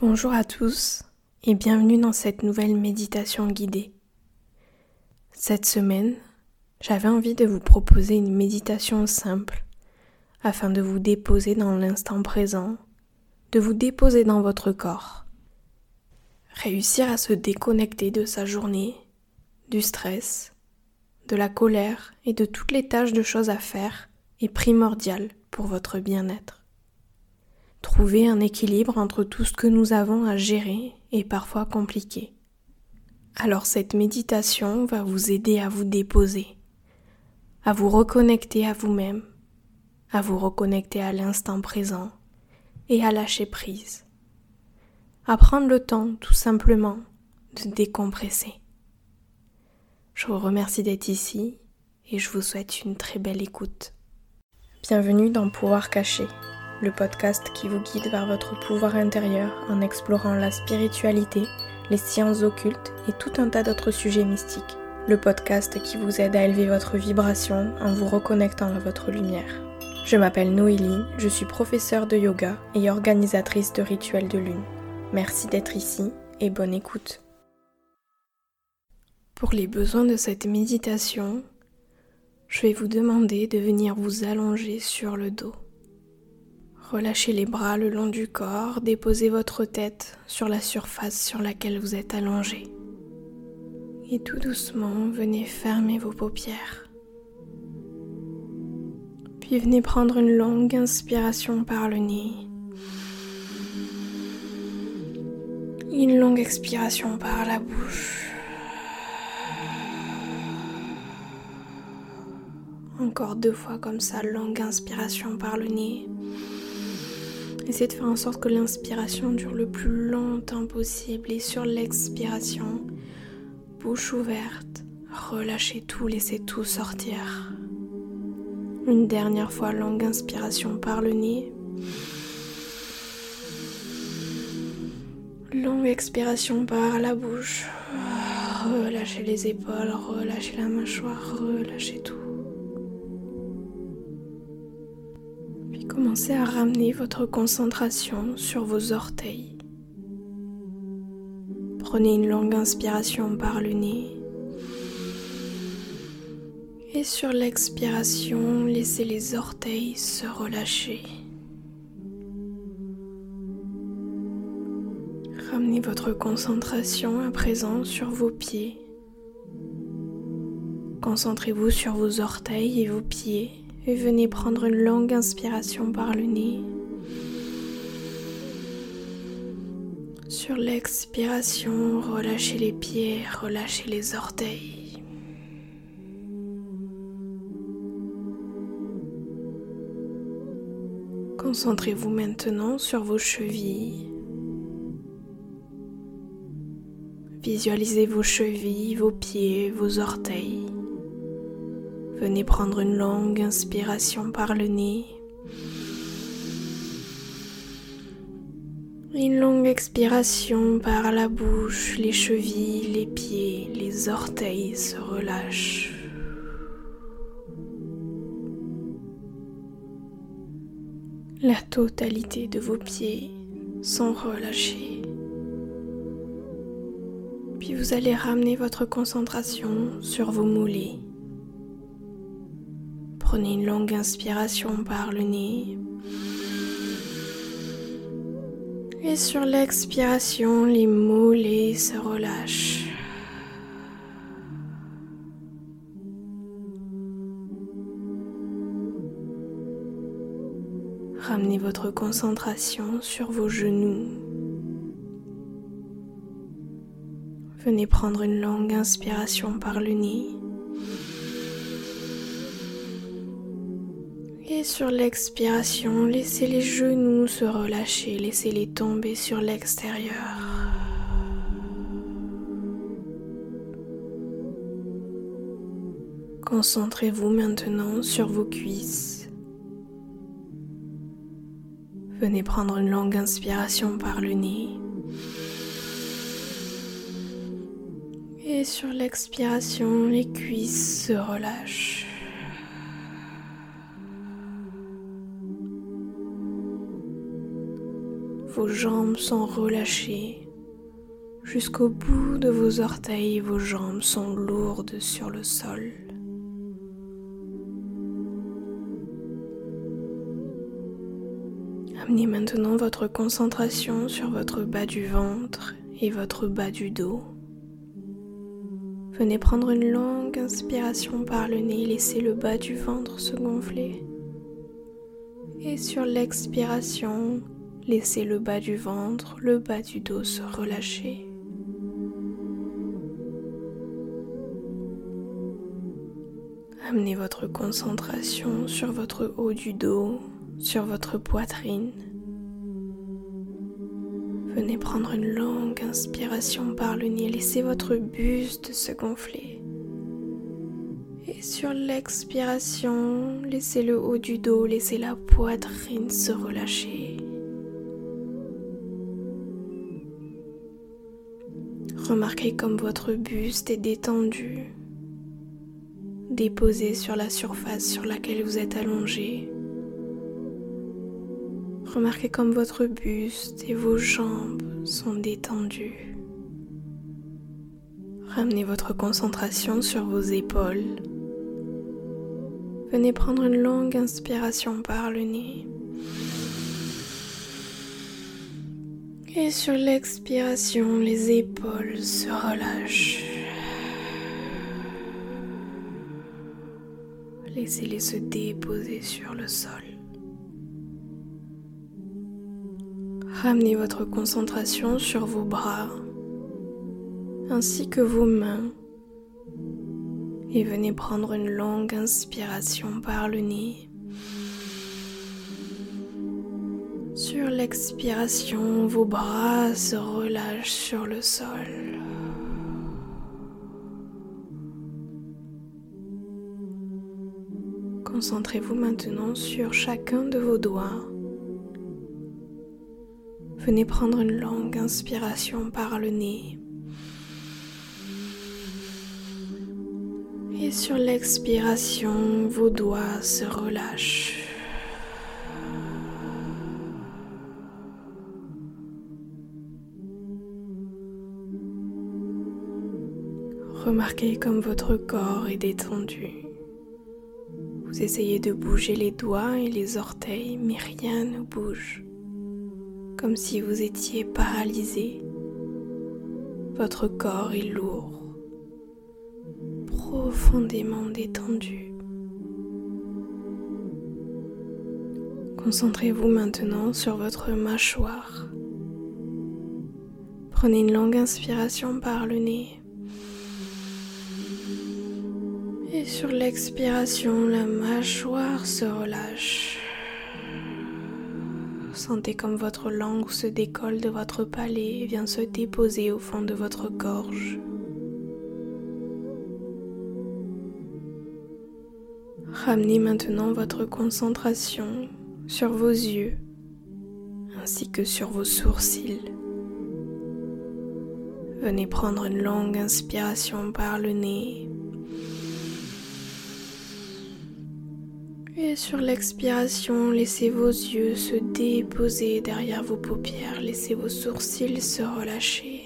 Bonjour à tous et bienvenue dans cette nouvelle méditation guidée. Cette semaine, j'avais envie de vous proposer une méditation simple afin de vous déposer dans l'instant présent, de vous déposer dans votre corps. Réussir à se déconnecter de sa journée, du stress, de la colère et de toutes les tâches de choses à faire est primordial pour votre bien-être. Trouver un équilibre entre tout ce que nous avons à gérer est parfois compliqué. Alors cette méditation va vous aider à vous déposer, à vous reconnecter à vous-même, à vous reconnecter à l'instant présent et à lâcher prise. À prendre le temps tout simplement de décompresser. Je vous remercie d'être ici et je vous souhaite une très belle écoute. Bienvenue dans Pouvoir caché le podcast qui vous guide vers votre pouvoir intérieur en explorant la spiritualité, les sciences occultes et tout un tas d'autres sujets mystiques. Le podcast qui vous aide à élever votre vibration en vous reconnectant à votre lumière. Je m'appelle Noélie, je suis professeure de yoga et organisatrice de rituels de lune. Merci d'être ici et bonne écoute. Pour les besoins de cette méditation, je vais vous demander de venir vous allonger sur le dos. Relâchez les bras le long du corps, déposez votre tête sur la surface sur laquelle vous êtes allongé. Et tout doucement, venez fermer vos paupières. Puis venez prendre une longue inspiration par le nez. Une longue expiration par la bouche. Encore deux fois comme ça, longue inspiration par le nez. Essayez de faire en sorte que l'inspiration dure le plus longtemps possible et sur l'expiration, bouche ouverte, relâchez tout, laissez tout sortir. Une dernière fois, longue inspiration par le nez. Longue expiration par la bouche. Relâchez les épaules, relâchez la mâchoire, relâchez tout. Commencez à ramener votre concentration sur vos orteils. Prenez une longue inspiration par le nez. Et sur l'expiration, laissez les orteils se relâcher. Ramenez votre concentration à présent sur vos pieds. Concentrez-vous sur vos orteils et vos pieds et venez prendre une longue inspiration par le nez. Sur l'expiration, relâchez les pieds, relâchez les orteils. Concentrez-vous maintenant sur vos chevilles. Visualisez vos chevilles, vos pieds, vos orteils. Venez prendre une longue inspiration par le nez. Une longue expiration par la bouche, les chevilles, les pieds, les orteils se relâchent. La totalité de vos pieds sont relâchés. Puis vous allez ramener votre concentration sur vos mollets. Prenez une longue inspiration par le nez. Et sur l'expiration, les mollets se relâchent. Ramenez votre concentration sur vos genoux. Venez prendre une longue inspiration par le nez. Et sur l'expiration, laissez les genoux se relâcher, laissez-les tomber sur l'extérieur. Concentrez-vous maintenant sur vos cuisses. Venez prendre une longue inspiration par le nez. Et sur l'expiration, les cuisses se relâchent. Jambes sont relâchées. Jusqu'au bout de vos orteils, vos jambes sont lourdes sur le sol. Amenez maintenant votre concentration sur votre bas du ventre et votre bas du dos. Venez prendre une longue inspiration par le nez, laissez le bas du ventre se gonfler. Et sur l'expiration, laissez le bas du ventre, le bas du dos se relâcher. Amenez votre concentration sur votre haut du dos, sur votre poitrine. Venez prendre une longue inspiration par le nez, laissez votre buste se gonfler. Et sur l'expiration, laissez le haut du dos, laissez la poitrine se relâcher. Remarquez comme votre buste est détendu, déposé sur la surface sur laquelle vous êtes allongé. Remarquez comme votre buste et vos jambes sont détendus. Ramenez votre concentration sur vos épaules. Venez prendre une longue inspiration par le nez. Et sur l'expiration, les épaules se relâchent. Laissez-les se déposer sur le sol. Ramenez votre concentration sur vos bras ainsi que vos mains et venez prendre une longue inspiration par le nez. Sur l'expiration, vos bras se relâchent sur le sol. Concentrez-vous maintenant sur chacun de vos doigts Venez prendre une longue inspiration par le nez. Et sur l'expiration, vos doigts se relâchent. Remarquez comme votre corps est détendu. Vous essayez de bouger les doigts et les orteils, mais rien ne bouge comme si vous étiez paralysé. Votre corps est lourd, profondément détendu. Concentrez-vous maintenant sur votre mâchoire. Prenez une longue inspiration par le nez. Et sur l'expiration, la mâchoire se relâche. Sentez comme votre langue se décolle de votre palais et vient se déposer au fond de votre gorge. Ramenez maintenant votre concentration sur vos yeux ainsi que sur vos sourcils. Venez prendre une longue inspiration par le nez Et sur l'expiration, laissez vos yeux se déposer derrière vos paupières, laissez vos sourcils se relâcher.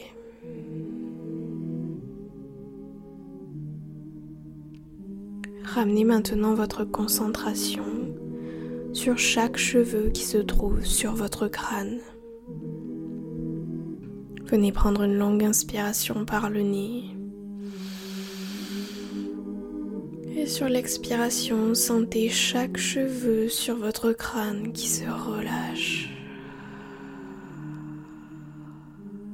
Ramenez maintenant votre concentration sur chaque cheveu qui se trouve sur votre crâne. Venez prendre une longue inspiration par le nez Et sur l'expiration, sentez chaque cheveu sur votre crâne qui se relâche.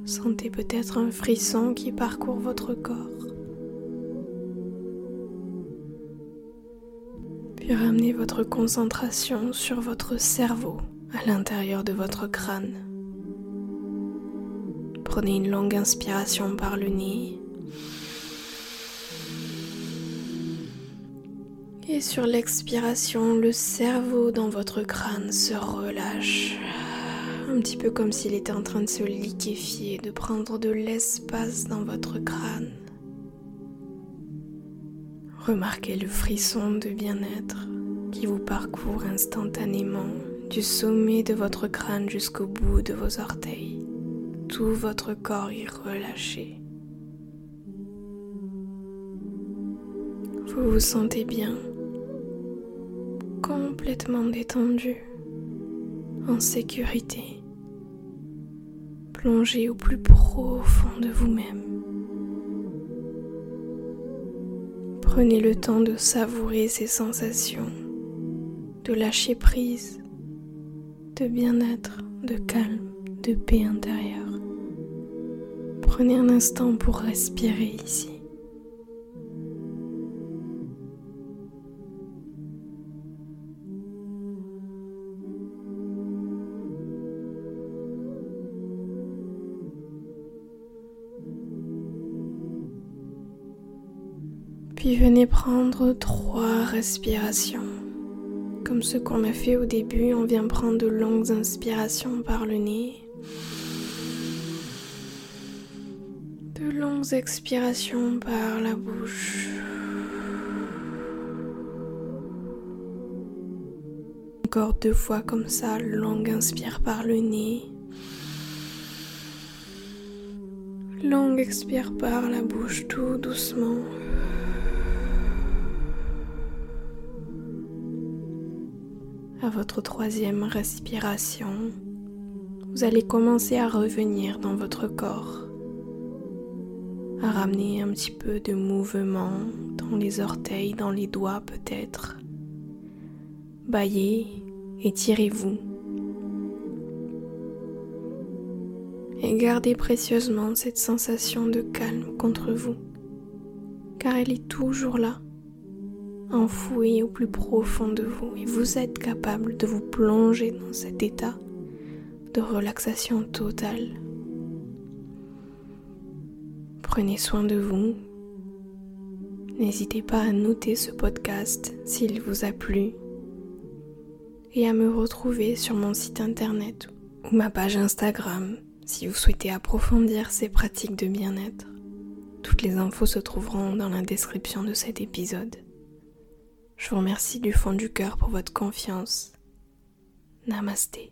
Sentez peut-être un frisson qui parcourt votre corps. Puis ramenez votre concentration sur votre cerveau à l'intérieur de votre crâne. Prenez une longue inspiration par le nez Et sur l'expiration, le cerveau dans votre crâne se relâche. Un petit peu comme s'il était en train de se liquéfier, de prendre de l'espace dans votre crâne. Remarquez le frisson de bien-être qui vous parcourt instantanément du sommet de votre crâne jusqu'au bout de vos orteils, tout votre corps est relâché. Vous vous sentez bien, complètement détendu, en sécurité, plongé au plus profond de vous-même. Prenez le temps de savourer ces sensations, de lâcher prise de bien-être, de calme, de paix intérieure. Prenez un instant pour respirer ici. Venez prendre trois respirations. Comme ce qu'on a fait au début, on vient prendre de longues inspirations par le nez. De longues expirations par la bouche. Encore deux fois comme ça, longue inspire par le nez. Longue expire par la bouche tout doucement. À votre troisième respiration, vous allez commencer à revenir dans votre corps, à ramener un petit peu de mouvement dans les orteils, dans les doigts peut-être. Baillez, étirez-vous. Et gardez précieusement cette sensation de calme contre vous, car elle est toujours là enfoui au plus profond de vous et vous êtes capable de vous plonger dans cet état de relaxation totale. Prenez soin de vous. N'hésitez pas à noter ce podcast s'il vous a plu et à me retrouver sur mon site internet ou ma page Instagram si vous souhaitez approfondir ces pratiques de bien-être. Toutes les infos se trouveront dans la description de cet épisode. Je vous remercie du fond du cœur pour votre confiance. Namasté.